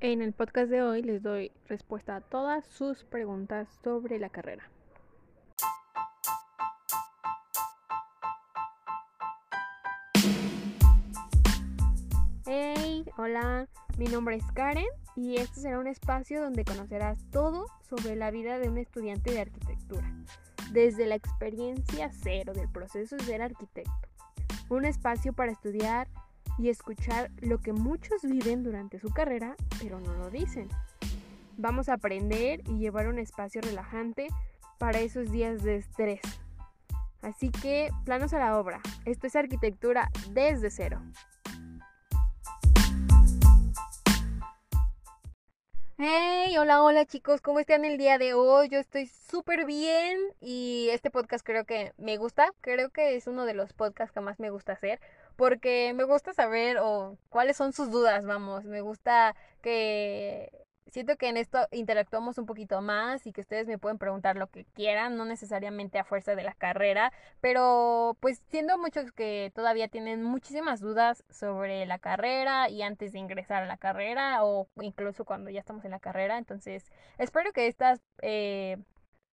En el podcast de hoy les doy respuesta a todas sus preguntas sobre la carrera. Hey, hola, mi nombre es Karen y este será un espacio donde conocerás todo sobre la vida de un estudiante de arquitectura, desde la experiencia cero del proceso de ser arquitecto. Un espacio para estudiar y escuchar lo que muchos viven durante su carrera, pero no lo dicen. Vamos a aprender y llevar un espacio relajante para esos días de estrés. Así que, planos a la obra. Esto es arquitectura desde cero. Hey, hola, hola chicos, ¿cómo están el día de hoy? Yo estoy súper bien y este podcast creo que me gusta, creo que es uno de los podcasts que más me gusta hacer porque me gusta saber o cuáles son sus dudas, vamos, me gusta que siento que en esto interactuamos un poquito más y que ustedes me pueden preguntar lo que quieran, no necesariamente a fuerza de la carrera, pero pues siendo muchos que todavía tienen muchísimas dudas sobre la carrera y antes de ingresar a la carrera o incluso cuando ya estamos en la carrera, entonces espero que estas eh,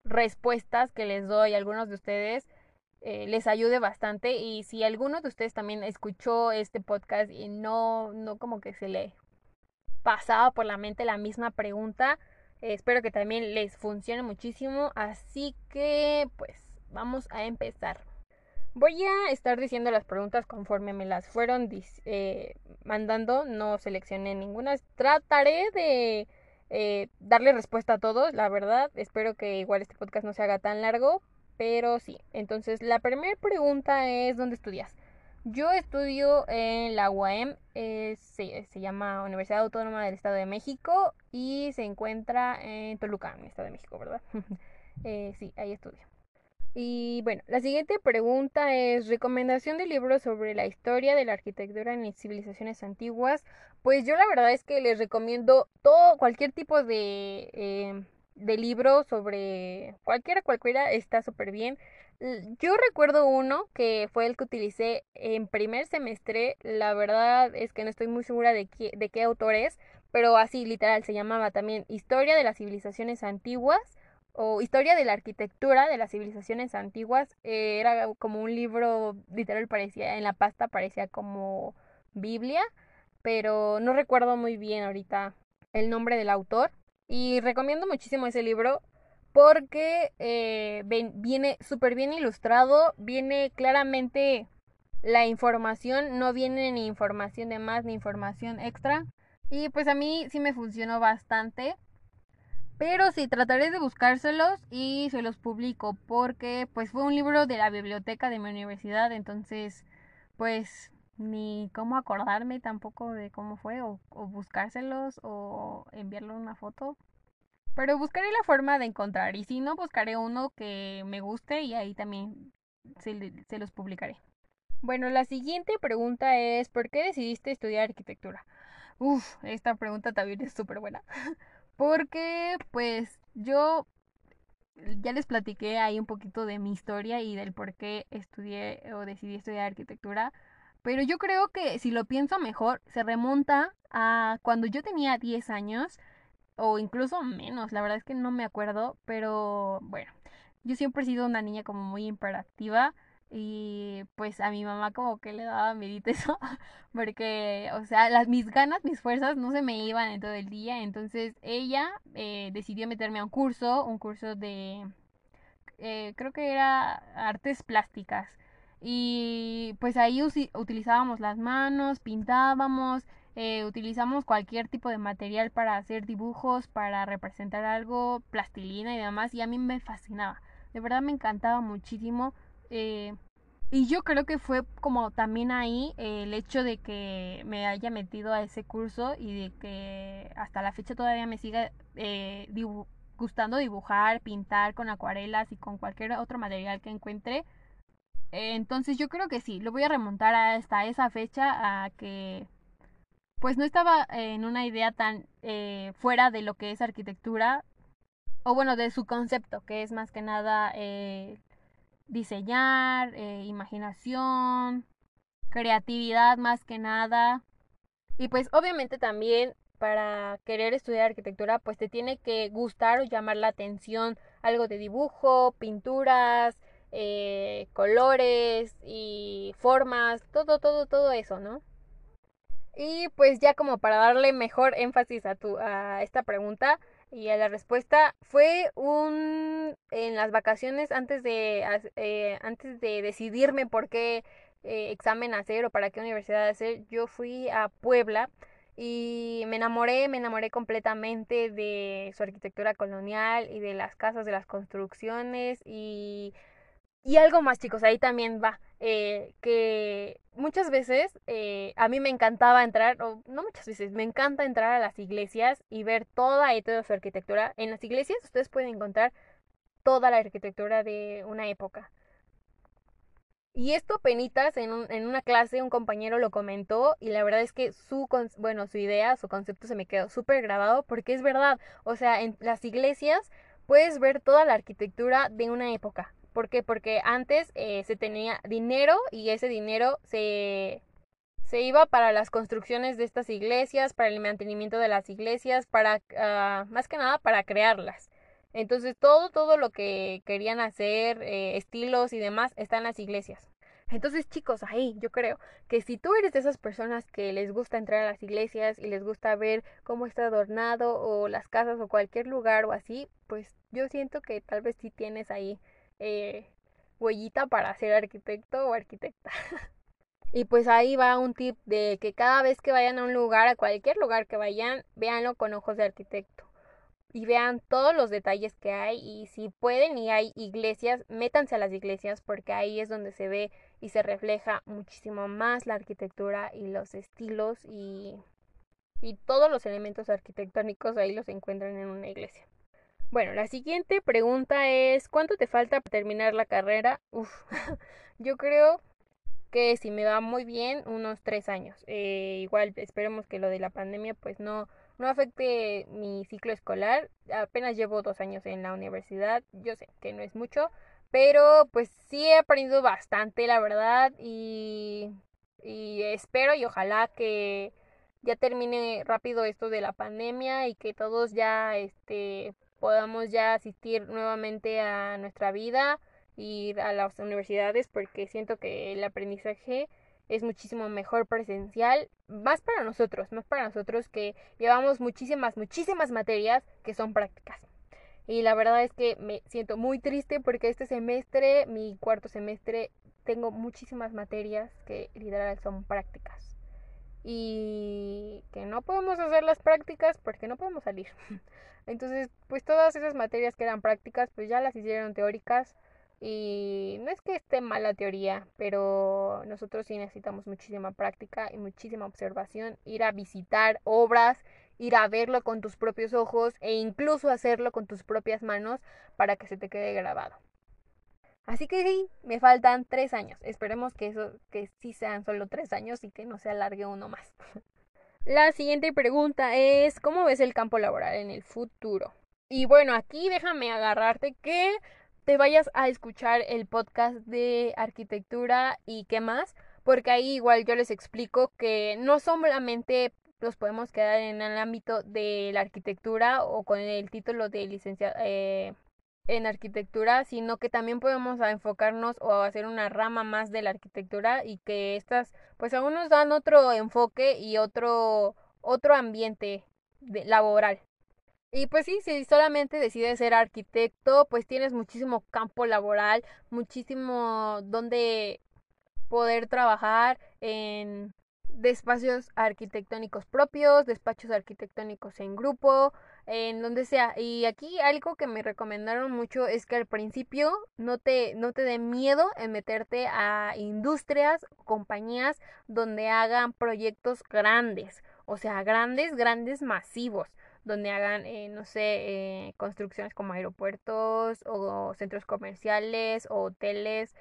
respuestas que les doy a algunos de ustedes eh, les ayude bastante y si alguno de ustedes también escuchó este podcast y no, no como que se le pasaba por la mente la misma pregunta, eh, espero que también les funcione muchísimo, así que pues vamos a empezar. Voy a estar diciendo las preguntas conforme me las fueron eh, mandando, no seleccioné ninguna, trataré de darle respuesta a todos, la verdad, espero que igual este podcast no se haga tan largo, pero sí, entonces la primera pregunta es ¿dónde estudias? Yo estudio en la UAM, se, llama Universidad Autónoma del Estado de México y se encuentra en Toluca, en el Estado de México, ¿verdad? eh, sí, ahí estudio. Y bueno, la siguiente pregunta es recomendación de libros sobre la historia de la arquitectura en civilizaciones antiguas. Pues yo la verdad es que les recomiendo todo, cualquier tipo de eh, de libros sobre cualquiera, cualquiera está súper bien. Yo recuerdo uno que fue el que utilicé en primer semestre. La verdad es que no estoy muy segura de qué, de qué autor es, pero así literal se llamaba también Historia de las civilizaciones antiguas o Historia de la arquitectura de las civilizaciones antiguas. Eh, era como un libro, literal parecía, en la pasta parecía como Biblia, pero no recuerdo muy bien ahorita el nombre del autor. Y recomiendo muchísimo ese libro porque eh, viene súper bien ilustrado, viene claramente la información, no viene ni información de más ni información extra. Y pues a mí sí me funcionó bastante. Pero sí, trataré de buscárselos y se los publico porque pues fue un libro de la biblioteca de mi universidad, entonces pues ni cómo acordarme tampoco de cómo fue o, buscárselos o enviarle una foto. Pero buscaré la forma de encontrar y si no, buscaré uno que me guste y ahí también se, se los publicaré. Bueno, la siguiente pregunta es ¿por qué decidiste estudiar arquitectura? Uf, esta pregunta también es súper buena. Porque pues yo ya les platiqué ahí un poquito de mi historia y del por qué estudié o decidí estudiar arquitectura. Pero yo creo que si lo pienso mejor, se remonta a cuando yo tenía 10 años o incluso menos, la verdad es que no me acuerdo, pero bueno, yo siempre he sido una niña como muy imperativa y pues a mi mamá como que le daba medito eso, porque, o sea, las, mis ganas, mis fuerzas no se me iban en todo el día, entonces ella eh, decidió meterme a un curso, un curso de, eh, creo que era artes plásticas. Y pues ahí utilizábamos las manos, pintábamos, eh, utilizamos cualquier tipo de material para hacer dibujos, para representar algo, plastilina y demás, y a mí me fascinaba. De verdad me encantaba muchísimo. Eh, y yo creo que fue como también ahí eh, el hecho de que me haya metido a ese curso y de que hasta la fecha todavía me siga gustando dibujar, pintar con acuarelas y con cualquier otro material que encuentre. Entonces yo creo que sí, lo voy a remontar hasta esa fecha a que pues no estaba en una idea tan eh, fuera de lo que es arquitectura, o bueno, de su concepto, que es más que nada eh, diseñar, eh, imaginación, creatividad más que nada. Y pues obviamente también para querer estudiar arquitectura, pues te tiene que gustar o llamar la atención algo de dibujo, pinturas, eh, colores y formas, todo, todo, todo eso, ¿no? Y pues ya como para darle mejor énfasis a, tu, a esta pregunta y a la respuesta, fue un... en las vacaciones antes de, eh, antes de decidirme por qué eh, examen hacer o para qué universidad hacer, yo fui a Puebla y me enamoré, me enamoré completamente de su arquitectura colonial y de las casas, de las construcciones y y algo más, chicos, ahí también va, eh, que muchas veces eh, a mí me encantaba entrar, o no muchas veces, me encanta entrar a las iglesias y ver toda y toda su arquitectura. En las iglesias ustedes pueden encontrar toda la arquitectura de una época. Y esto penitas en, un, en una clase un compañero lo comentó y la verdad es que su, bueno, su idea, su concepto se me quedó súper grabado porque es verdad, o sea, en las iglesias puedes ver toda la arquitectura de una época ¿Por qué? Porque antes eh, se tenía dinero y ese dinero se, se iba para las construcciones de estas iglesias, para el mantenimiento de las iglesias, para uh, más que nada para crearlas. Entonces todo, todo lo que querían hacer, eh, estilos y demás, está en las iglesias. Entonces chicos, ahí yo creo que si tú eres de esas personas que les gusta entrar a las iglesias y les gusta ver cómo está adornado o las casas o cualquier lugar o así, pues yo siento que tal vez sí tienes ahí eh, huellita para ser arquitecto o arquitecta. y pues ahí va un tip de que cada vez que vayan a un lugar, a cualquier lugar que vayan, véanlo con ojos de arquitecto. Y vean todos los detalles que hay y si pueden y hay iglesias, métanse a las iglesias porque ahí es donde se ve y se refleja muchísimo más la arquitectura y los estilos y, y todos los elementos arquitectónicos ahí los encuentran en una iglesia. Bueno, la siguiente pregunta es, ¿cuánto te falta para terminar la carrera? Uf, yo creo que si me va muy bien, unos tres años. Eh, igual esperemos que lo de la pandemia pues no, no afecte mi ciclo escolar. Apenas llevo dos años en la universidad, yo sé que no es mucho, pero pues sí he aprendido bastante, la verdad, y, y espero y ojalá que ya termine rápido esto de la pandemia y que todos ya este podamos ya asistir nuevamente a nuestra vida, ir a las universidades, porque siento que el aprendizaje es muchísimo mejor presencial, más para nosotros, más para nosotros que llevamos muchísimas, muchísimas materias que son prácticas. Y la verdad es que me siento muy triste porque este semestre, mi cuarto semestre, tengo muchísimas materias que literal son prácticas. Y que no podemos hacer las prácticas porque no podemos salir. Entonces, pues todas esas materias que eran prácticas, pues ya las hicieron teóricas. Y no es que esté mal la teoría, pero nosotros sí necesitamos muchísima práctica y muchísima observación, ir a visitar obras, ir a verlo con tus propios ojos e incluso hacerlo con tus propias manos para que se te quede grabado. Así que sí, me faltan tres años. Esperemos que eso, que sí sean solo tres años y que no se alargue uno más. La siguiente pregunta es, ¿cómo ves el campo laboral en el futuro? Y bueno, aquí déjame agarrarte que te vayas a escuchar el podcast de arquitectura y qué más, porque ahí igual yo les explico que no solamente nos podemos quedar en el ámbito de la arquitectura o con el título de licenciado, eh, en arquitectura, sino que también podemos enfocarnos o hacer una rama más de la arquitectura y que estas pues aún nos dan otro enfoque y otro otro ambiente laboral. Y pues sí, si solamente decides ser arquitecto, pues tienes muchísimo campo laboral, muchísimo donde poder trabajar en despachos arquitectónicos propios, despachos arquitectónicos en grupo, en donde sea. Y aquí algo que me recomendaron mucho es que al principio no te, no te dé miedo en meterte a industrias, compañías donde hagan proyectos grandes, o sea, grandes, grandes, masivos donde hagan, eh, no sé, eh, construcciones como aeropuertos o centros comerciales o hoteles,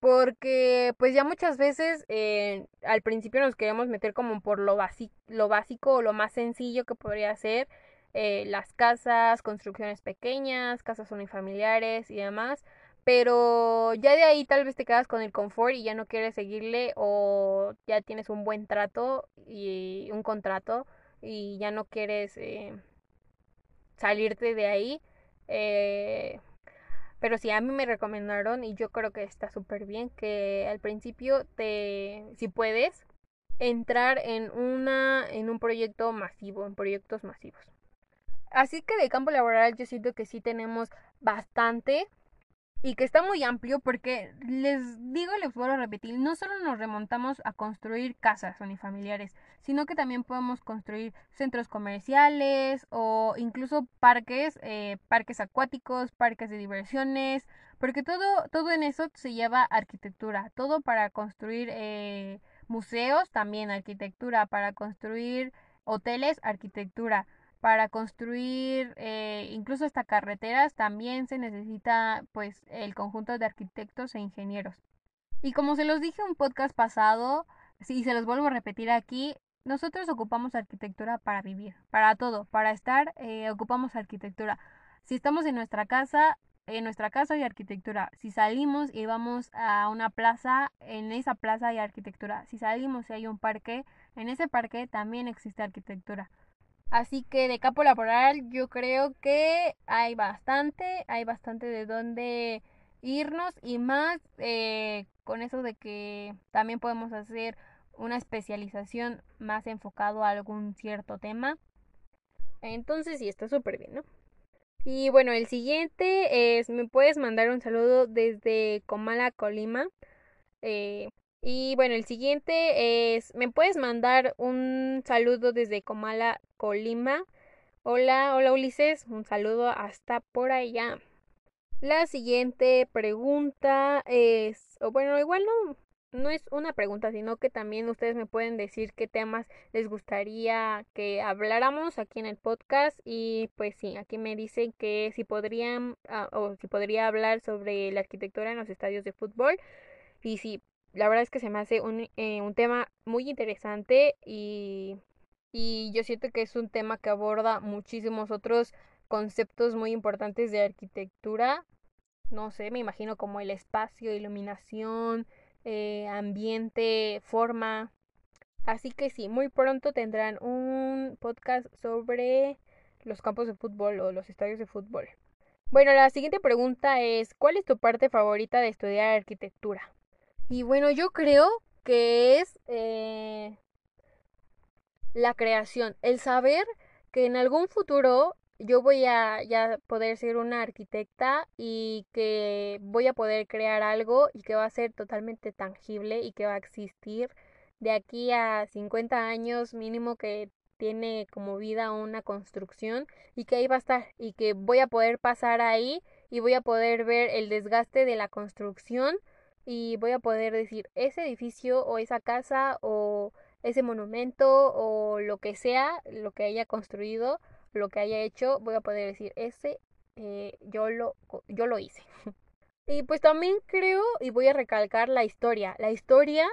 porque pues ya muchas veces eh, al principio nos queremos meter como por lo, lo básico o lo más sencillo que podría ser eh, las casas, construcciones pequeñas, casas unifamiliares y demás. Pero ya de ahí tal vez te quedas con el confort y ya no quieres seguirle o ya tienes un buen trato y un contrato y ya no quieres eh, salirte de ahí. Pero sí, a mí me recomendaron y yo creo que está súper bien que al principio te, si puedes, entrar en una, en un proyecto masivo, en proyectos masivos. Así que de campo laboral yo siento que sí tenemos bastante y que está muy amplio porque les digo, les vuelvo a repetir, no solo nos remontamos a construir casas unifamiliares, sino que también podemos construir centros comerciales o incluso parques, eh, parques acuáticos, parques de diversiones, porque todo, todo en eso se lleva arquitectura, todo para construir eh, museos, también arquitectura, para construir hoteles, arquitectura para construir eh, incluso hasta carreteras también se necesita pues el conjunto de arquitectos e ingenieros. Y como se los dije en un podcast pasado, y se los vuelvo a repetir aquí, nosotros ocupamos arquitectura para vivir, para todo, para estar, eh, ocupamos arquitectura. Si estamos en nuestra casa, en nuestra casa hay arquitectura. Si salimos y vamos a una plaza, en esa plaza hay arquitectura. Si salimos y hay un parque, en ese parque también existe arquitectura. Así que de campo laboral yo creo que hay bastante, hay bastante de dónde irnos y más eh, con eso de que también podemos hacer una especialización más enfocado a algún cierto tema. Entonces sí, está súper bien, ¿no? Y bueno, el siguiente es, me puedes mandar un saludo desde Comala, Colima. Eh, y bueno, el siguiente es, ¿me puedes mandar un saludo desde Comala, Colima? Hola, hola Ulises, un saludo hasta por allá. La siguiente pregunta es, o bueno, igual no, no es una pregunta, sino que también ustedes me pueden decir qué temas les gustaría que habláramos aquí en el podcast y pues sí, aquí me dicen que si podrían ah, o si podría hablar sobre la arquitectura en los estadios de fútbol y si la verdad es que se me hace un, eh, un tema muy interesante y, y yo siento que es un tema que aborda muchísimos otros conceptos muy importantes de arquitectura. No sé, me imagino como el espacio, iluminación, eh, ambiente, forma. Así que sí, muy pronto tendrán un podcast sobre los campos de fútbol o los estadios de fútbol. Bueno, la siguiente pregunta es, ¿cuál es tu parte favorita de estudiar arquitectura? Y bueno, yo creo que es eh, la creación, el saber que en algún futuro yo voy a ya poder ser una arquitecta y que voy a poder crear algo y que va a ser totalmente tangible y que va a existir de aquí a 50 años mínimo que tiene como vida una construcción y que ahí va a estar y que voy a poder pasar ahí y voy a poder ver el desgaste de la construcción y voy a poder decir ese edificio o esa casa o ese monumento o lo que sea, lo que haya construido, lo que haya hecho, voy a poder decir ese eh, yo lo yo lo hice. y pues también creo y voy a recalcar la historia, la historia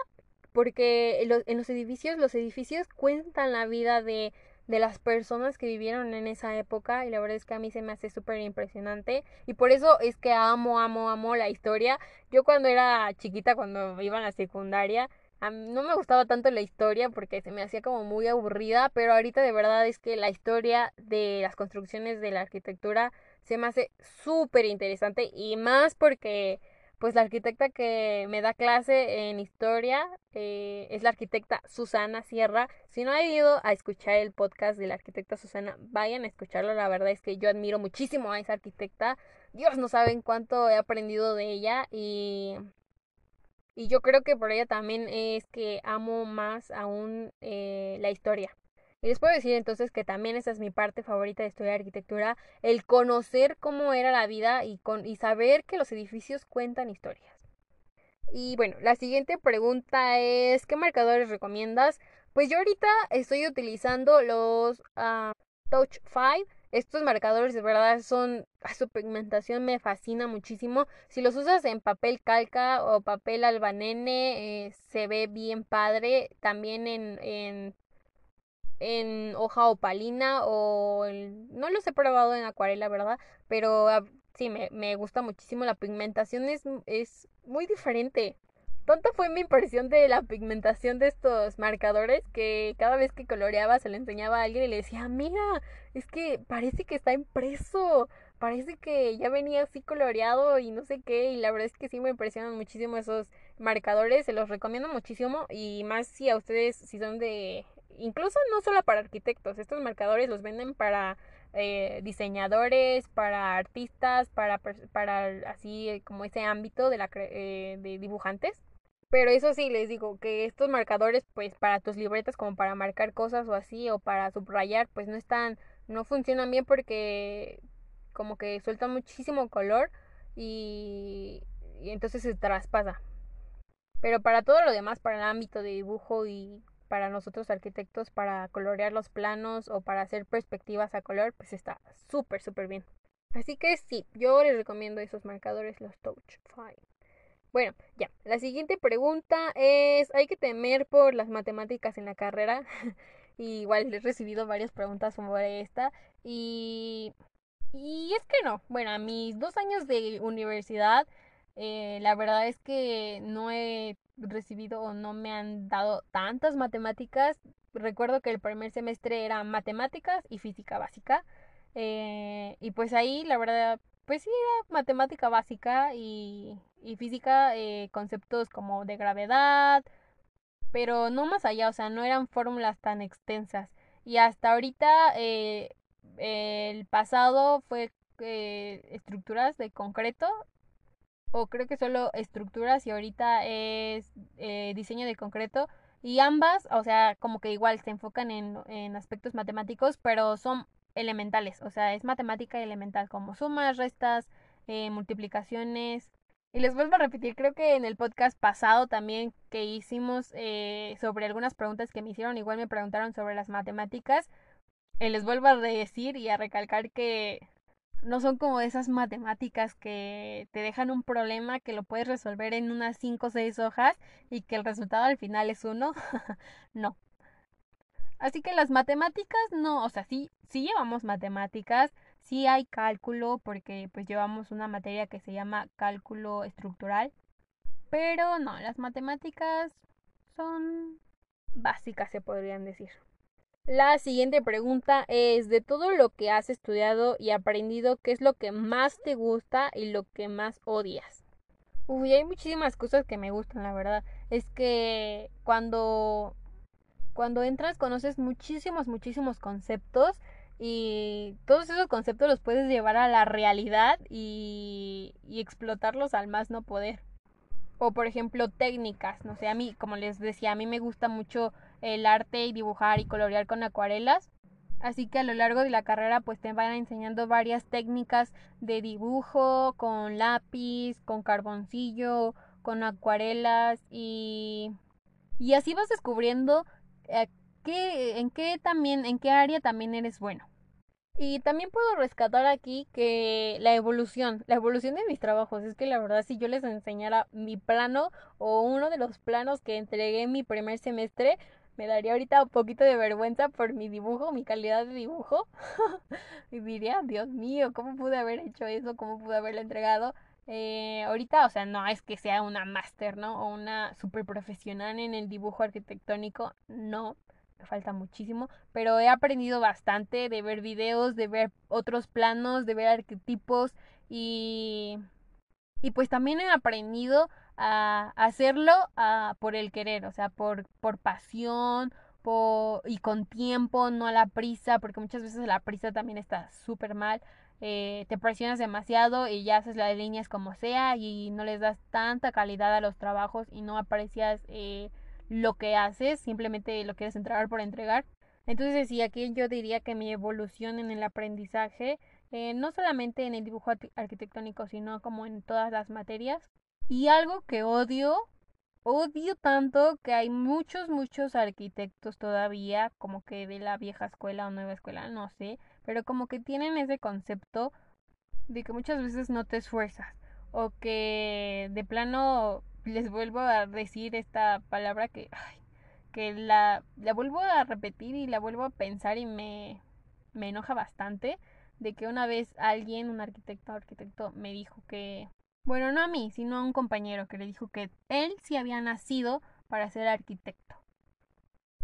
porque en los edificios los edificios cuentan la vida de de las personas que vivieron en esa época y la verdad es que a mí se me hace súper impresionante y por eso es que amo, amo, amo la historia. Yo cuando era chiquita, cuando iba a la secundaria, no me gustaba tanto la historia porque se me hacía como muy aburrida, pero ahorita de verdad es que la historia de las construcciones de la arquitectura se me hace súper interesante y más porque pues la arquitecta que me da clase en historia eh, es la arquitecta Susana Sierra. Si no han ido a escuchar el podcast de la arquitecta Susana, vayan a escucharlo. La verdad es que yo admiro muchísimo a esa arquitecta. Dios no saben cuánto he aprendido de ella y y yo creo que por ella también es que amo más aún eh, la historia. Y les puedo decir entonces que también esa es mi parte favorita de estudiar arquitectura, el conocer cómo era la vida y, con, y saber que los edificios cuentan historias. Y bueno, la siguiente pregunta es, ¿qué marcadores recomiendas? Pues yo ahorita estoy utilizando los uh, Touch 5. Estos marcadores de verdad son, su pigmentación me fascina muchísimo. Si los usas en papel calca o papel albanene, eh, se ve bien padre. También en, en en hoja opalina o no los he probado en acuarela, ¿verdad? Pero ah, sí, me, me, gusta muchísimo la pigmentación, es, es muy diferente. tonta fue mi impresión de la pigmentación de estos marcadores que cada vez que coloreaba se lo enseñaba a alguien y le decía, mira, es que parece que está impreso, parece que ya venía así coloreado y no sé qué, y la verdad es que sí me impresionan muchísimo esos marcadores, se los recomiendo muchísimo y más si a ustedes, si son de, incluso no solo para arquitectos, estos marcadores los venden para eh, diseñadores, para artistas, para, para así como ese ámbito de, la, eh, de dibujantes. Pero eso sí, les digo que estos marcadores, pues para tus libretas, como para marcar cosas o así, o para subrayar, pues no están, no funcionan bien porque como que sueltan muchísimo color y, y entonces se traspasa. Pero para todo lo demás, para el ámbito de dibujo y para nosotros arquitectos, para colorear los planos o para hacer perspectivas a color, pues está súper, súper bien. Así que sí, yo les recomiendo esos marcadores, los Touch Fine. Bueno, ya. La siguiente pregunta es, ¿hay que temer por las matemáticas en la carrera? igual he recibido varias preguntas sobre esta. Y, y es que no. Bueno, a mis dos años de universidad, eh, la verdad es que no he recibido o no me han dado tantas matemáticas. Recuerdo que el primer semestre era matemáticas y física básica. Eh, y pues ahí, la verdad, pues sí, era matemática básica y, y física, eh, conceptos como de gravedad, pero no más allá, o sea, no eran fórmulas tan extensas. Y hasta ahorita, eh, el pasado fue eh, estructuras de concreto, o creo que solo estructuras, y ahorita es diseño de concreto. Y ambas, o sea, como que igual se enfocan en, en aspectos matemáticos, pero son elementales, o sea, es matemática elemental como sumas, restas, eh, multiplicaciones. Y les vuelvo a repetir, creo que en el podcast pasado también que hicimos eh, sobre algunas preguntas que me hicieron, igual me preguntaron sobre las matemáticas. Eh, les vuelvo a decir y a recalcar que no son como esas matemáticas que te dejan un problema que lo puedes resolver en unas 5 o 6 hojas y que el resultado al final es uno. no, Así que las matemáticas no, o sea, sí, sí llevamos matemáticas, sí hay cálculo porque pues llevamos una materia que se llama cálculo estructural, pero no, las matemáticas son básicas se podrían decir. La siguiente pregunta es, de todo lo que has estudiado y aprendido, ¿qué es lo que más te gusta y lo que más odias? Uy, hay muchísimas cosas que me gustan, la verdad. Es que cuando cuando entras conoces muchísimos, muchísimos conceptos y todos esos conceptos los puedes llevar a la realidad y, y explotarlos al más no poder. O por ejemplo técnicas, no sé, a mí, como les decía, a mí me gusta mucho el arte y dibujar y colorear con acuarelas. Así que a lo largo de la carrera pues te van enseñando varias técnicas de dibujo con lápiz, con carboncillo, con acuarelas y, y así vas descubriendo eh, ¿qué, en qué también, en qué área también eres bueno. Y también puedo rescatar aquí que la evolución, la evolución de mis trabajos, es que la verdad si yo les enseñara mi plano o uno de los planos que entregué en mi primer semestre, me daría ahorita un poquito de vergüenza por mi dibujo, mi calidad de dibujo. y diría, Dios mío, ¿cómo pude haber hecho eso? ¿Cómo pude haberlo entregado? Eh, ahorita, o sea, no es que sea una máster, ¿no? O una super profesional en el dibujo arquitectónico, no, me falta muchísimo, pero he aprendido bastante de ver videos, de ver otros planos, de ver arquetipos y, y pues también he aprendido a hacerlo a, por el querer, o sea, por, por pasión, por, y con tiempo, no a la prisa, porque muchas veces la prisa también está súper mal. Eh, te presionas demasiado y ya haces las líneas como sea y no les das tanta calidad a los trabajos y no aprecias eh, lo que haces, simplemente lo quieres entregar por entregar. Entonces sí, aquí yo diría que mi evolución en el aprendizaje, eh, no solamente en el dibujo arquitectónico, sino como en todas las materias. Y algo que odio, odio tanto que hay muchos, muchos arquitectos todavía, como que de la vieja escuela o nueva escuela, no sé, pero como que tienen ese concepto de que muchas veces no te esfuerzas o que de plano les vuelvo a decir esta palabra que que la, la vuelvo a repetir y la vuelvo a pensar y me, me enoja bastante de que una vez alguien, un arquitecto arquitecto, me dijo que Bueno, no a mí, sino a un compañero que le dijo que él sí había nacido para ser arquitecto.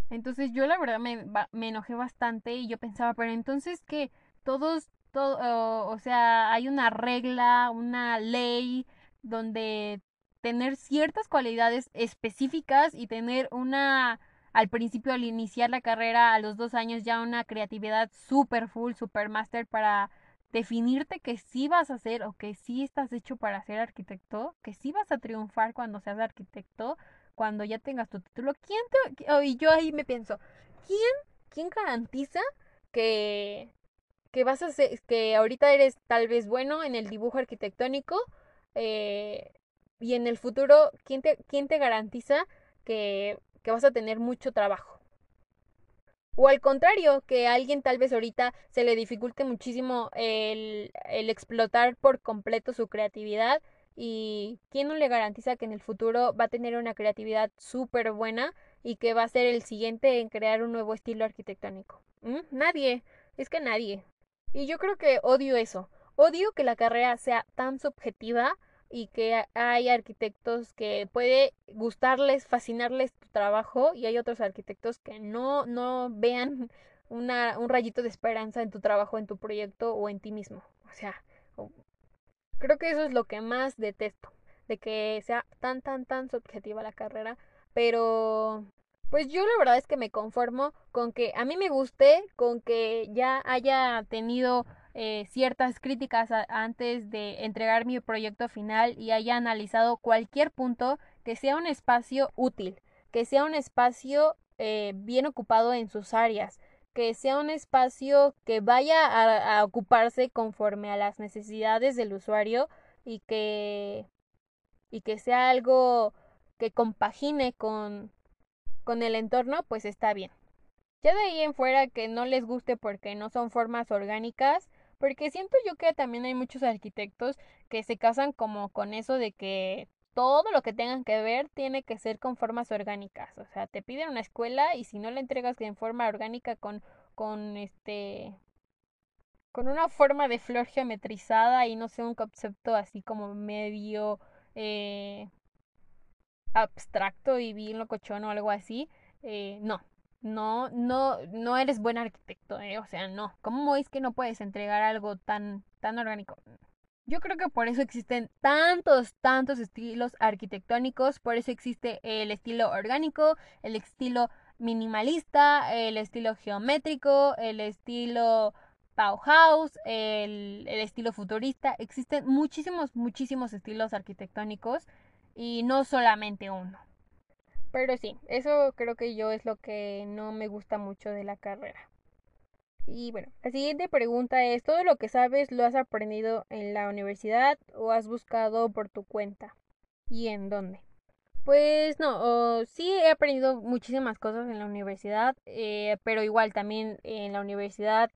Entonces yo la verdad me, me enojé bastante y yo pensaba, pero entonces que todos, todo, o sea, hay una regla, una ley donde tener ciertas cualidades específicas y tener una, al principio al iniciar la carrera, a los dos años ya una creatividad super full, super master para definirte que sí vas a ser o que sí estás hecho para ser arquitecto, que sí vas a triunfar cuando seas arquitecto, cuando ya tengas tu título. ¿Quién te... Oh, y yo ahí me pienso, ¿quién, quién garantiza que, que vas a ser, que ahorita eres tal vez bueno en el dibujo arquitectónico eh, y en el futuro, ¿quién te, quién te garantiza que, que vas a tener mucho trabajo? O al contrario, que a alguien tal vez ahorita se le dificulte muchísimo el, el explotar por completo su creatividad y quién no le garantiza que en el futuro va a tener una creatividad súper buena y que va a ser el siguiente en crear un nuevo estilo arquitectónico. ¿Mm? Nadie, es que nadie. Y yo creo que odio eso. Odio que la carrera sea tan subjetiva y que hay arquitectos que puede gustarles, fascinarles tu trabajo y hay otros arquitectos que no, no vean una, un rayito de esperanza en tu trabajo, en tu proyecto o en ti mismo. O sea, creo que eso es lo que más detesto, de que sea tan, tan, tan subjetiva la carrera, pero pues yo la verdad es que me conformo con que a mí me guste, con que ya haya tenido eh, ciertas críticas antes de entregar mi proyecto final y haya analizado cualquier punto que sea un espacio útil, que sea un espacio eh, bien ocupado en sus áreas, que sea un espacio que vaya a, a, ocuparse conforme a las necesidades del usuario y que y que sea algo que compagine con con el entorno, pues está bien. Ya de ahí en fuera que no les guste porque no son formas orgánicas, porque siento yo que también hay muchos arquitectos que se casan como con eso de que todo lo que tengan que ver tiene que ser con formas orgánicas. O sea, te piden una escuela y si no la entregas en forma orgánica con, con este con una forma de flor geometrizada y no sé, un concepto así como medio eh, abstracto y bien locochón o algo así, eh, no, no, no, no eres buen arquitecto, ¿eh? O sea, no. ¿Cómo es que no puedes entregar algo tan, tan orgánico? Yo creo que por eso existen tantos, tantos estilos arquitectónicos, por eso existe el estilo orgánico, el estilo minimalista, el estilo geométrico, el estilo Bauhaus, el, el estilo futurista. Existen muchísimos, muchísimos estilos arquitectónicos y no solamente uno. Pero sí, eso creo que yo es lo que no me gusta mucho de la carrera. Y bueno, la siguiente pregunta es, ¿todo lo que sabes lo has aprendido en la universidad o has buscado por tu cuenta? ¿Y en dónde? Pues no, sí he aprendido muchísimas cosas en la universidad, eh, pero igual también en la universidad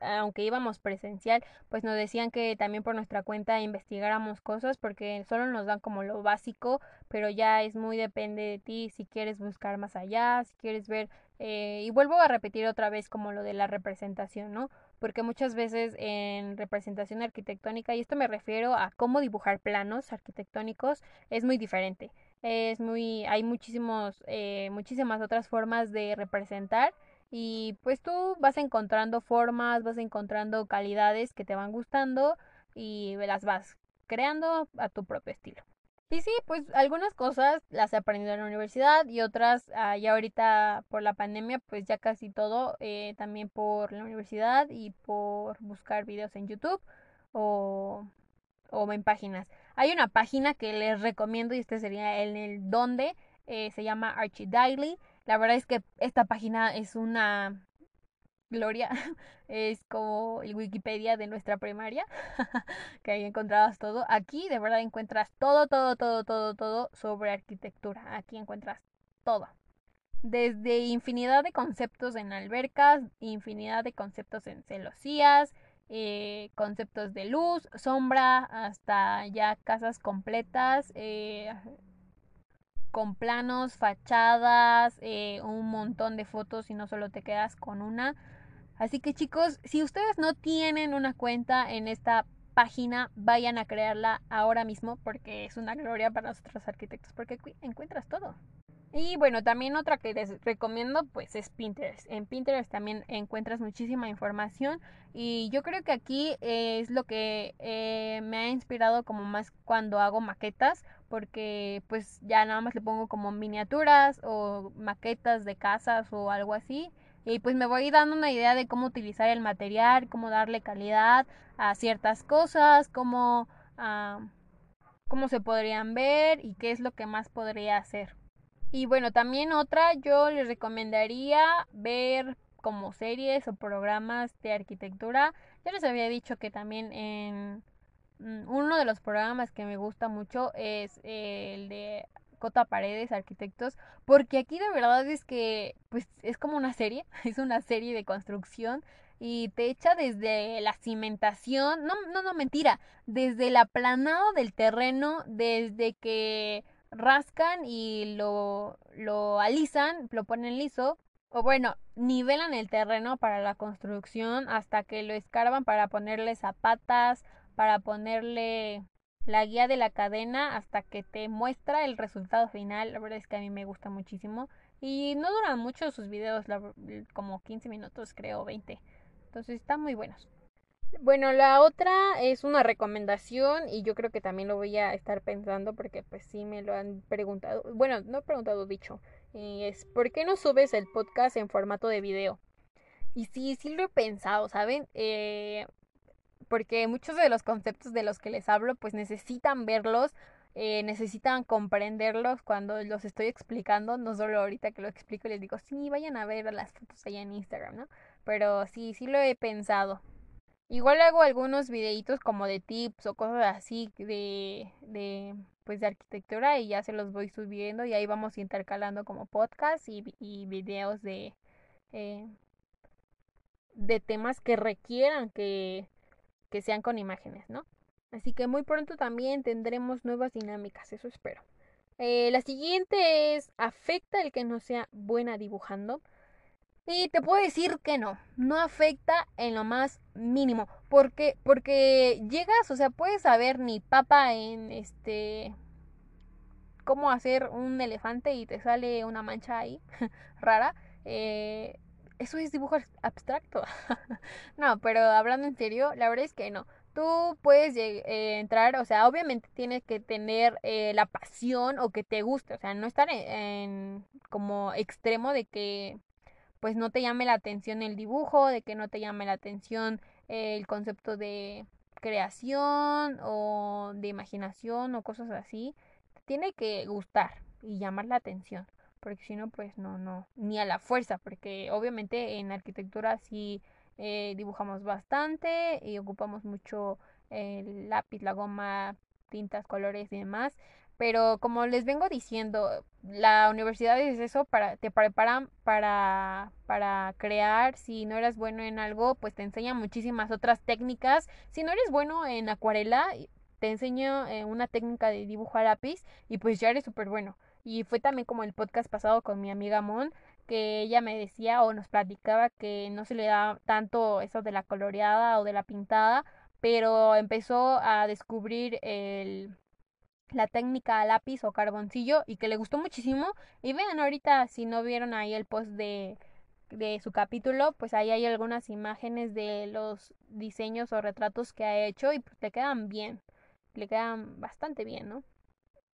aunque íbamos presencial, pues nos decían que también por nuestra cuenta investigáramos cosas porque solo nos dan como lo básico, pero ya es muy depende de ti si quieres buscar más allá, si quieres ver, eh, y vuelvo a repetir otra vez como lo de la representación, ¿no? Porque muchas veces en representación arquitectónica, y esto me refiero a cómo dibujar planos arquitectónicos, es muy diferente. Es muy, hay muchísimos, eh, muchísimas otras formas de representar y pues tú vas encontrando formas, vas encontrando calidades que te van gustando y las vas creando a tu propio estilo. Y sí, pues algunas cosas las he aprendido en la universidad y otras ah, ya ahorita por la pandemia, pues ya casi todo eh, también por la universidad y por buscar videos en YouTube o, o en páginas. Hay una página que les recomiendo y este sería el, el donde eh, se llama Archie Daily la verdad es que esta página es una gloria. Es como el Wikipedia de nuestra primaria, que ahí encontrabas todo. Aquí de verdad encuentras todo, todo, todo, todo, todo sobre arquitectura. Aquí encuentras todo. Desde infinidad de conceptos en albercas, infinidad de conceptos en celosías, eh, conceptos de luz, sombra, hasta ya casas completas, eh, con planos, fachadas, eh, un montón de fotos y no solo te quedas con una. Así que chicos, si ustedes no tienen una cuenta en esta página, vayan a crearla ahora mismo porque es una gloria para nosotros arquitectos porque encuentras todo. Y bueno, también otra que les recomiendo pues es Pinterest. En Pinterest también encuentras muchísima información y yo creo que aquí es lo que eh, me ha inspirado como más cuando hago maquetas porque pues ya nada más le pongo como miniaturas o maquetas de casas o algo así y pues me voy dando una idea de cómo utilizar el material, cómo darle calidad a ciertas cosas, cómo, ah, cómo se podrían ver y qué es lo que más podría hacer. Y bueno, también otra, yo les recomendaría ver como series o programas de arquitectura. Ya les había dicho que también en uno de los programas que me gusta mucho es el de Cota Paredes, Arquitectos, porque aquí de verdad es que pues es como una serie, es una serie de construcción y te echa desde la cimentación, no, no, no, mentira, desde el aplanado del terreno, desde que rascan y lo, lo alisan, lo ponen liso, o bueno, nivelan el terreno para la construcción hasta que lo escarban para ponerle zapatas, para ponerle la guía de la cadena hasta que te muestra el resultado final. La verdad es que a mí me gusta muchísimo. Y no duran mucho sus videos, como 15 minutos creo, 20. Entonces están muy buenos. Bueno, la otra es una recomendación y yo creo que también lo voy a estar pensando porque pues sí me lo han preguntado. Bueno, no he preguntado, dicho. Y es, ¿por qué no subes el podcast en formato de video? Y sí, sí lo he pensado, ¿saben? Eh, porque muchos de los conceptos de los que les hablo pues necesitan verlos, eh, necesitan comprenderlos cuando los estoy explicando, no solo ahorita que lo explico y les digo, sí, vayan a ver las fotos allá en Instagram, ¿no? Pero sí, sí lo he pensado. Igual hago algunos videitos como de tips o cosas así de, de, pues de arquitectura y ya se los voy subiendo y ahí vamos intercalando como podcast y, videos de, eh, de temas que requieran que, que sean con imágenes, ¿no? Así que muy pronto también tendremos nuevas dinámicas, eso espero. Eh, la siguiente es, ¿afecta el que no sea buena dibujando? Y te puedo decir que no, no afecta en lo más mínimo. Porque, porque llegas, o sea, puedes saber ni papa en este cómo hacer un elefante y te sale una mancha ahí rara. Eh, eso es dibujo abstracto. no, pero hablando en serio, la verdad es que no. Tú puedes eh, entrar, o sea, obviamente tienes que tener eh, la pasión o que te guste, o sea, no estar en como extremo de que pues no te llame la atención el dibujo, de que no te llame la atención el concepto de creación o de imaginación o cosas así. tiene que gustar y llamar la atención, porque si no, pues no, no, ni a la fuerza, porque obviamente en arquitectura sí eh, dibujamos bastante y ocupamos mucho el lápiz, la goma, tintas, colores y demás. Pero como les vengo diciendo, la universidad es eso, para, te preparan para, para crear. Si no eres bueno en algo, pues te enseña muchísimas otras técnicas. Si no eres bueno en acuarela, te enseño eh, una técnica de dibujo a lápiz y pues ya eres súper bueno. Y fue también como el podcast pasado con mi amiga Mon, que ella me decía o nos platicaba que no se le da tanto eso de la coloreada o de la pintada, pero empezó a descubrir el la técnica lápiz o carboncillo y que le gustó muchísimo. Y vean ahorita si no vieron ahí el post de, de su capítulo, pues ahí hay algunas imágenes de los diseños o retratos que ha hecho y pues le quedan bien, le quedan bastante bien, ¿no?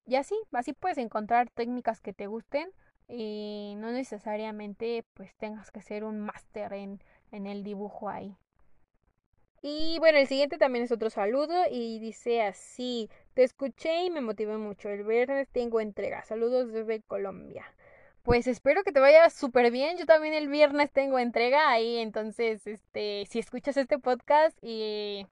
Y así, así puedes encontrar técnicas que te gusten y no necesariamente pues tengas que ser un máster en, en el dibujo ahí. Y bueno, el siguiente también es otro saludo y dice así, te escuché y me motivé mucho. El viernes tengo entrega. Saludos desde Colombia. Pues espero que te vaya súper bien. Yo también el viernes tengo entrega ahí. Entonces, este, si escuchas este podcast y,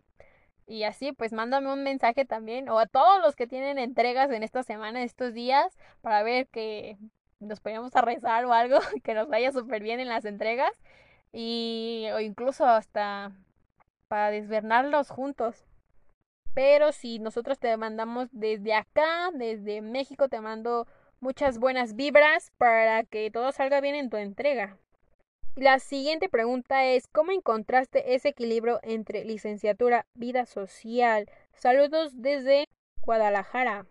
y así, pues mándame un mensaje también. O a todos los que tienen entregas en esta semana, estos días, para ver que nos ponemos a rezar o algo, que nos vaya súper bien en las entregas. Y, o incluso hasta para desvernarlos juntos. Pero si nosotros te mandamos desde acá, desde México, te mando muchas buenas vibras para que todo salga bien en tu entrega. La siguiente pregunta es, ¿cómo encontraste ese equilibrio entre licenciatura, vida social? Saludos desde Guadalajara.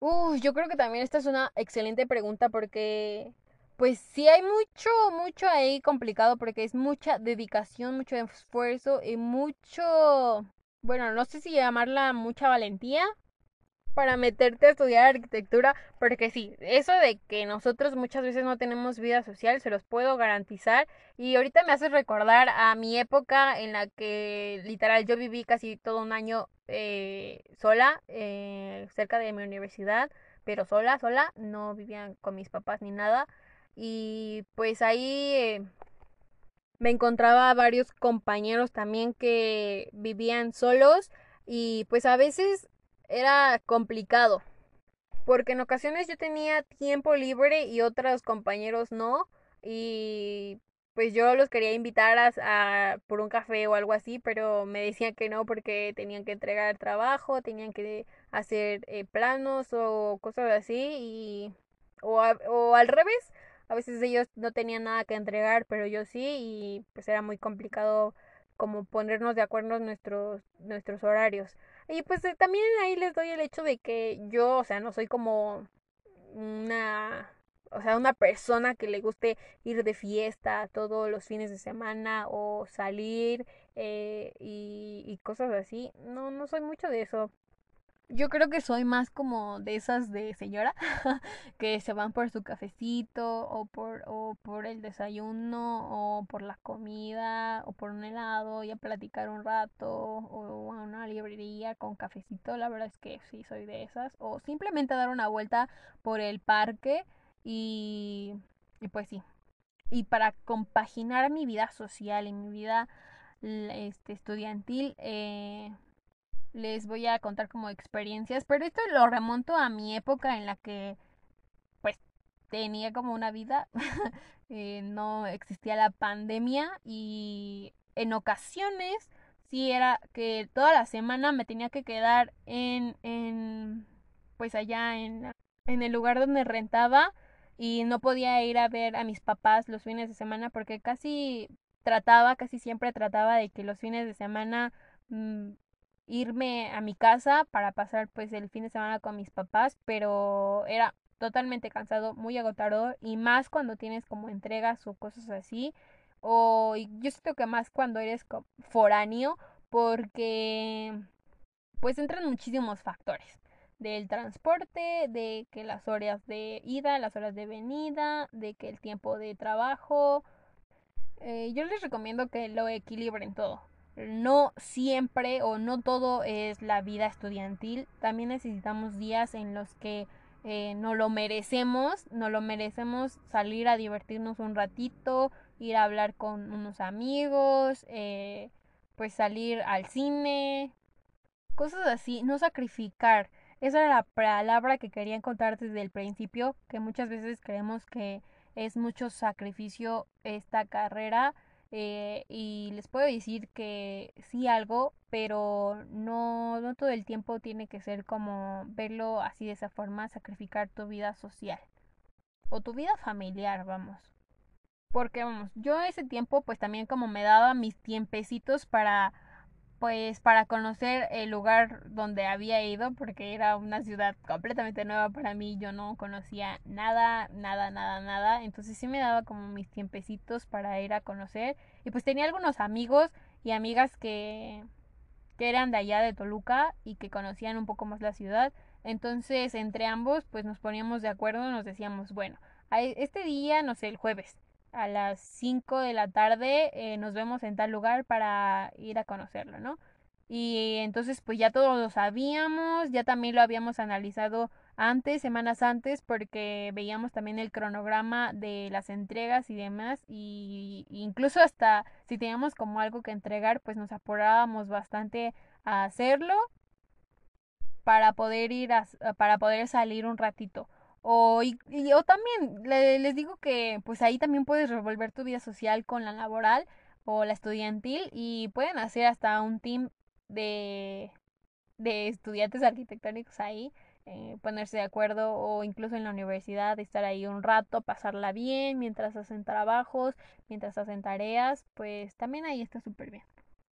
Uh, yo creo que también esta es una excelente pregunta porque pues sí hay mucho, mucho ahí complicado porque es mucha dedicación, mucho esfuerzo y mucho, bueno, no sé si llamarla mucha valentía para meterte a estudiar arquitectura, porque sí, eso de que nosotros muchas veces no tenemos vida social, se los puedo garantizar. Y ahorita me hace recordar a mi época en la que literal yo viví casi todo un año eh, sola, eh, cerca de mi universidad, pero sola, sola, no vivía con mis papás ni nada. Y pues ahí eh, me encontraba varios compañeros también que vivían solos y pues a veces era complicado. Porque en ocasiones yo tenía tiempo libre y otros compañeros no. Y pues yo los quería invitar a, por un café o algo así, pero me decían que no porque tenían que entregar trabajo, tenían que hacer eh, planos o cosas así. Y, o, o al revés, a veces ellos no tenían nada que entregar, pero yo sí. Y pues era muy complicado como ponernos de acuerdo nuestros, nuestros horarios. Y pues eh, también ahí les doy el hecho de que yo, o sea, no soy como una, o sea, una persona que le guste ir de fiesta todos los fines de semana o salir eh, y, y cosas así. No, no soy mucho de eso. Yo creo que soy más como de esas de señora que se van por su cafecito o por, o por el desayuno o por la comida o por un helado y a platicar un rato o a una librería con cafecito. La verdad es que sí soy de esas. O simplemente dar una vuelta por el parque y, y pues sí. Y para compaginar mi vida social y mi vida este, estudiantil, eh, les voy a contar como experiencias, pero esto lo remonto a mi época en la que pues tenía como una vida, eh, no existía la pandemia y en ocasiones sí era que toda la semana me tenía que quedar en, en pues allá en, en el lugar donde rentaba y no podía ir a ver a mis papás los fines de semana porque casi trataba, casi siempre trataba de que los fines de semana mm, irme a mi casa para pasar pues el fin de semana con mis papás, pero era totalmente cansado, muy agotador y más cuando tienes como entregas o cosas así o yo siento que más cuando eres foráneo porque pues entran muchísimos factores del transporte, de que las horas de ida, las horas de venida, de que el tiempo de trabajo. Eh, yo les recomiendo que lo equilibren todo no siempre o no todo es la vida estudiantil. También necesitamos días en los que eh, no lo merecemos, no lo merecemos salir a divertirnos un ratito, ir a hablar con unos amigos, eh, pues salir al cine, cosas así, no sacrificar. Esa era la palabra que quería contar desde el principio, que muchas veces creemos que es mucho sacrificio esta carrera eh, y les puedo decir que sí algo, pero no, no todo el tiempo tiene que ser como verlo así de esa forma, sacrificar tu vida social o tu vida familiar, vamos. Porque vamos, yo ese tiempo pues también como me daba mis tiempecitos para pues para conocer el lugar donde había ido porque era una ciudad completamente nueva para mí, yo no conocía nada, nada, nada, nada, entonces sí me daba como mis tiempecitos para ir a conocer y pues tenía algunos amigos y amigas que que eran de allá de Toluca y que conocían un poco más la ciudad, entonces entre ambos pues nos poníamos de acuerdo, nos decíamos, bueno, este día, no sé, el jueves, a las 5 de la tarde eh, nos vemos en tal lugar para ir a conocerlo, ¿no? Y entonces pues ya todos lo sabíamos, ya también lo habíamos analizado antes, semanas antes, porque veíamos también el cronograma de las entregas y demás, y incluso hasta si teníamos como algo que entregar, pues nos apurábamos bastante a hacerlo para poder ir a, para poder salir un ratito. O, y, o también les digo que pues ahí también puedes revolver tu vida social con la laboral o la estudiantil y pueden hacer hasta un team de, de estudiantes arquitectónicos ahí eh, ponerse de acuerdo o incluso en la universidad estar ahí un rato, pasarla bien mientras hacen trabajos, mientras hacen tareas, pues también ahí está súper bien.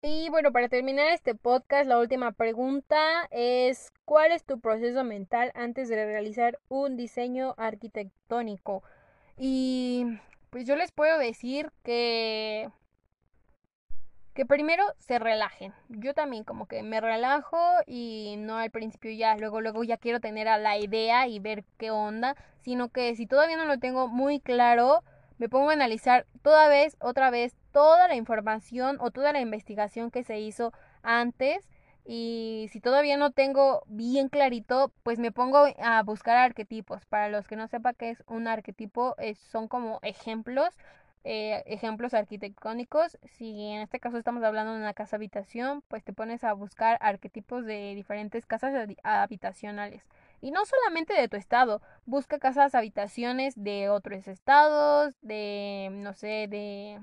Y bueno, para terminar este podcast, la última pregunta es, ¿cuál es tu proceso mental antes de realizar un diseño arquitectónico? Y pues yo les puedo decir que que primero se relajen. Yo también como que me relajo y no al principio ya, luego luego ya quiero tener a la idea y ver qué onda, sino que si todavía no lo tengo muy claro, me pongo a analizar toda vez, otra vez, toda la información o toda la investigación que se hizo antes y si todavía no tengo bien clarito, pues me pongo a buscar arquetipos. Para los que no sepan qué es un arquetipo, son como ejemplos eh, ejemplos arquitectónicos. Si en este caso estamos hablando de una casa habitación, pues te pones a buscar arquetipos de diferentes casas habitacionales. Y no solamente de tu estado, busca casas habitaciones de otros estados, de, no sé, de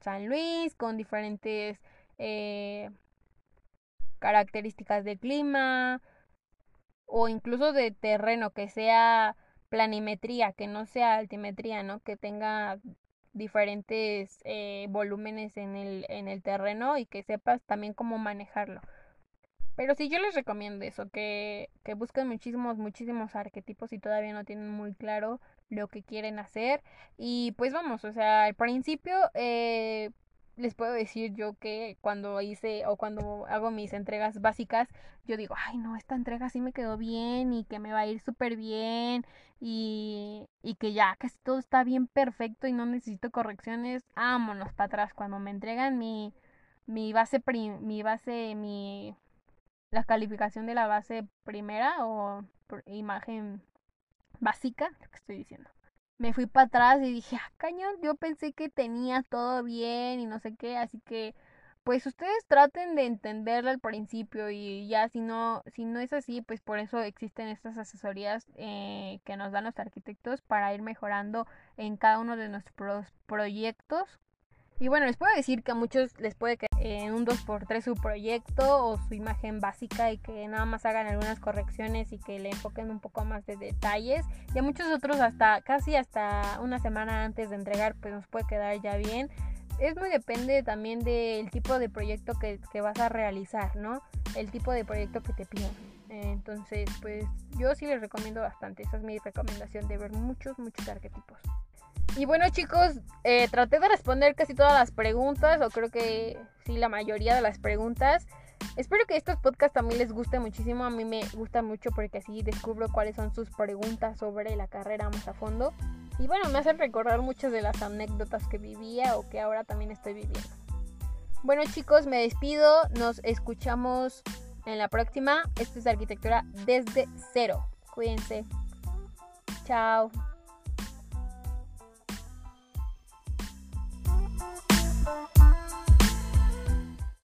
San Luis, con diferentes eh, características de clima, o incluso de terreno, que sea planimetría, que no sea altimetría, ¿no? Que tenga diferentes eh, volúmenes en el, en el terreno y que sepas también cómo manejarlo. Pero sí, yo les recomiendo eso, que, que busquen muchísimos, muchísimos arquetipos y todavía no tienen muy claro lo que quieren hacer. Y pues vamos, o sea, al principio eh, les puedo decir yo que cuando hice o cuando hago mis entregas básicas, yo digo, ay no, esta entrega sí me quedó bien y que me va a ir súper bien y, y que ya casi todo está bien perfecto y no necesito correcciones, vámonos para atrás. Cuando me entregan mi, mi base, mi base, mi, la calificación de la base primera o imagen básica, lo que estoy diciendo. Me fui para atrás y dije, ah, cañón, yo pensé que tenía todo bien y no sé qué, así que pues ustedes traten de entenderlo al principio y ya si no, si no es así, pues por eso existen estas asesorías eh, que nos dan los arquitectos para ir mejorando en cada uno de nuestros proyectos y bueno, les puedo decir que a muchos les puede que en un 2x3 su proyecto o su imagen básica y que nada más hagan algunas correcciones y que le enfoquen un poco más de detalles. Y a muchos otros hasta casi hasta una semana antes de entregar pues nos puede quedar ya bien. Es muy depende también del tipo de proyecto que, que vas a realizar, ¿no? El tipo de proyecto que te piden. Entonces, pues yo sí les recomiendo bastante. Esa es mi recomendación de ver muchos, muchos arquetipos. Y bueno chicos, eh, traté de responder casi todas las preguntas, o creo que sí, la mayoría de las preguntas. Espero que estos podcasts también les guste muchísimo, a mí me gusta mucho porque así descubro cuáles son sus preguntas sobre la carrera más a fondo. Y bueno, me hacen recordar muchas de las anécdotas que vivía o que ahora también estoy viviendo. Bueno chicos, me despido, nos escuchamos en la próxima. Esto es Arquitectura desde cero. Cuídense. Chao.